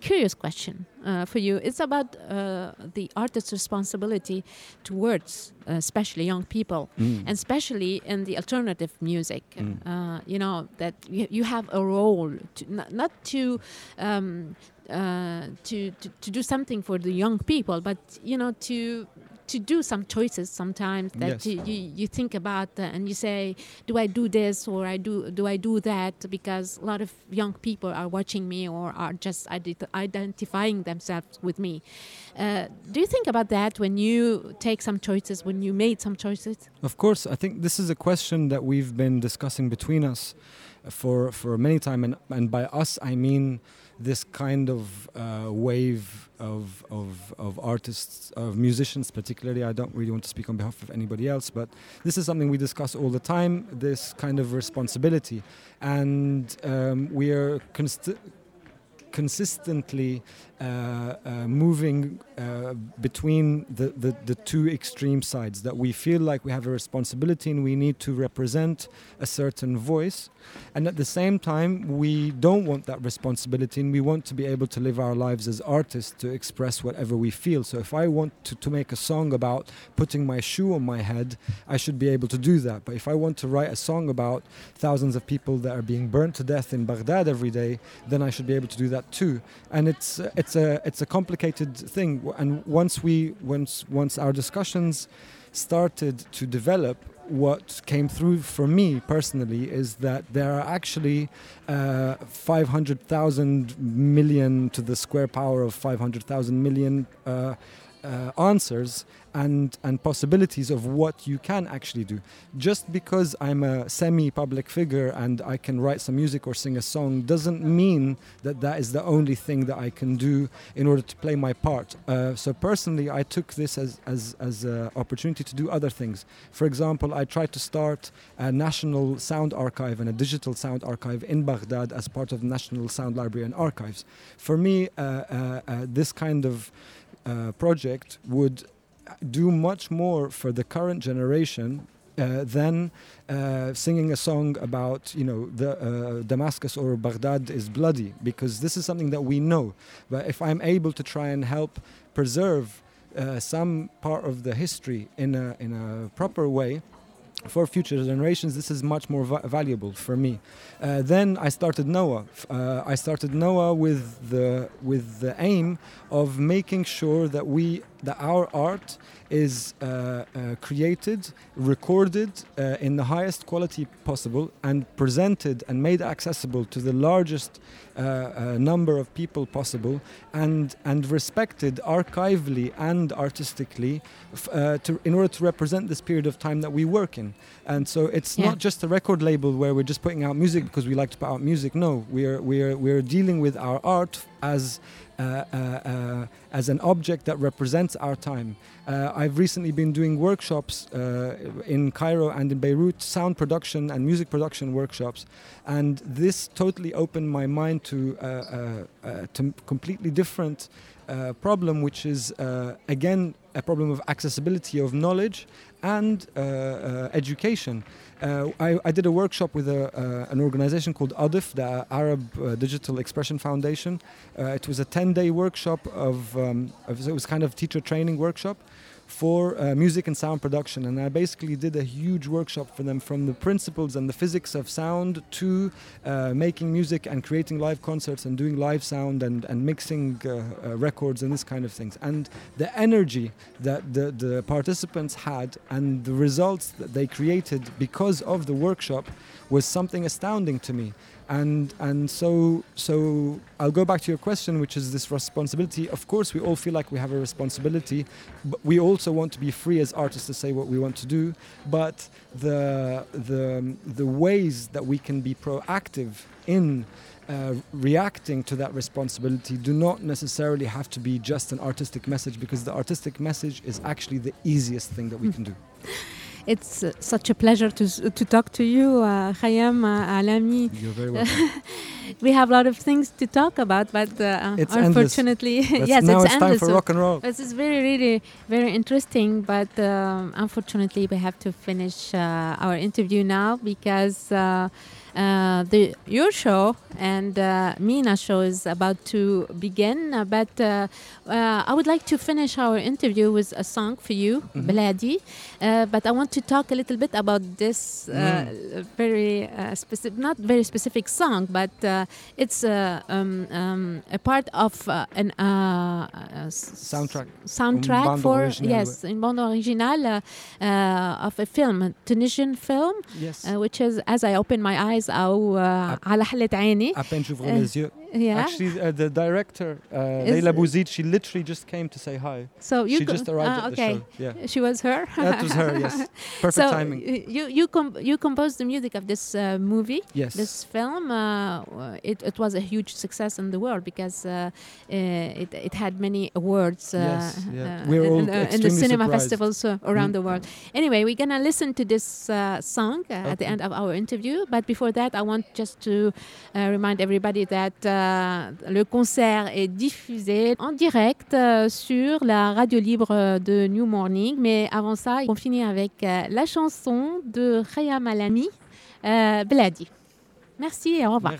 curious question uh, for you. It's about uh, the artist's responsibility towards, uh, especially young people, Mm. and especially in the alternative music. Mm. Uh, you know that you, you have a role to not, not to. Um, uh, to, to to do something for the young people, but you know to to do some choices sometimes that Yes. you, you, you think about uh, and you say, do I do this or I do do I do that? Because a lot of young people are watching me or are just ident- identifying themselves with me. Uh, do you think about that when you take some choices, when you made some choices? Of course, I think this is a question that we've been discussing between us for for many time, and and by us I mean this kind of uh, wave of of of artists, of musicians, particularly. I don't really want to speak on behalf of anybody else, but this is something we discuss all the time. This kind of responsibility, and um, we are. Const- consistently uh, uh, moving uh, between the, the, the two extreme sides that we feel like we have a responsibility and we need to represent a certain voice and at the same time we don't want that responsibility and we want to be able to live our lives as artists to express whatever we feel. So if i want to, to make a song about putting my shoe on my head i should be able to do that. But if i want to write a song about thousands of people that are being burnt to death in baghdad every day then i should be able to do that too. And it's it's a it's a complicated thing. And once we once once our discussions started to develop what came through for me personally is that there are actually uh, 500,000 million to the square power of 500,000 million uh, uh, answers and and possibilities of what you can actually do. Just because I'm a semi-public figure and I can write some music or sing a song doesn't mean that that is the only thing that I can do in order to play my part. Uh, so personally, I took this as as as an opportunity to do other things. For example, I tried to start a national sound archive and a digital sound archive in Baghdad as part of the National Sound Library and Archives. For me, uh, uh, uh, this kind of uh, project would do much more for the current generation uh, than uh, singing a song about you know the uh, Damascus or Baghdad is bloody because this is something that we know. But if I'm able to try and help preserve uh, some part of the history in a in a proper way. For future generations, this is much more va- valuable for me. Uh, then I started Nawa. Uh, I started Nawa with the with the aim of making sure that we that our art is uh, uh, created, recorded uh, in the highest quality possible, and presented and made accessible to the largest number of people possible, and and respected archivally and artistically, f- uh, to, in order to represent this period of time that we work in. And so it's Yeah. not just a record label where we're just putting out music because we like to put out music. No, we're we're we're dealing with our art as as an object that represents our time. Uh, I've recently been doing workshops uh, in Cairo and in Beirut, sound production and music production workshops, and this totally opened my mind to uh, uh, uh, to completely different uh, problem, which is uh, again a problem of accessibility of knowledge and uh, uh, education. Uh, I, I did a workshop with a, an organization called ADEF, the Arab Digital Expression Foundation. It was a 10 day workshop of, um, of, it was kind of teacher training workshop for uh, music and sound production. And I basically did a huge workshop for them from the principles and the physics of sound to uh, making music and creating live concerts and doing live sound and, and mixing uh, uh, records and this kind of things. And the energy that the, the participants had and the results that they created because of the workshop was something astounding to me. And and so so I'll go back to your question, which is this responsibility. Of course, we all feel like we have a responsibility, but we also want to be free as artists to say what we want to do. But the the the ways that we can be proactive in uh, reacting to that responsibility do not necessarily have to be just an artistic message because the artistic message is actually the easiest thing that we can do. It's uh, such a pleasure to to talk to you, uh, Khyam uh, Allami. You're very welcome. We have a lot of things to talk about, but uh, It's unfortunately, yes, now it's, it's, time for rock and roll. This is very, really, very interesting, but um, unfortunately, we have to finish uh, our interview now because uh, the your show and uh, Mina show is about to begin. Uh, but uh, uh, I would like to finish our interview with a song for you, Mhm. Baladi. Uh, but I want to talk a little bit about this uh, very uh, specific, not very specific song, but uh, it's uh, um, um, a part of uh, an Soundtrack. soundtrack bande for originale, yes in bande originale uh, uh, of a film a Tunisian film Yes. uh, which is as I open my eyes eyes أو على حلة عيني. À peine j'ouvre les yeux. Yeah. Actually, uh, the director, uh, Leila Bouzid, she literally just came to say hi. So you she just arrived uh, at the show. Yeah. She was her. that was her. Yes. Perfect so timing. You you com- you composed the music of this uh, movie. Yes. This film, uh, it, it was a huge success in the world because uh, uh, it it had many awards. yes. Yeah. We're in, all in, in the cinema surprised. festivals around mm. the mm-hmm. world. Anyway, we're gonna listen to this song okay. at the end of our interview. But before for that, I want just to uh, remind everybody that uh, le concert est diffusé en direct euh, sur la radio libre de New Morning. Mais avant ça, on finit avec euh, la chanson de Raya Malami, euh, Bladi. Merci et au revoir.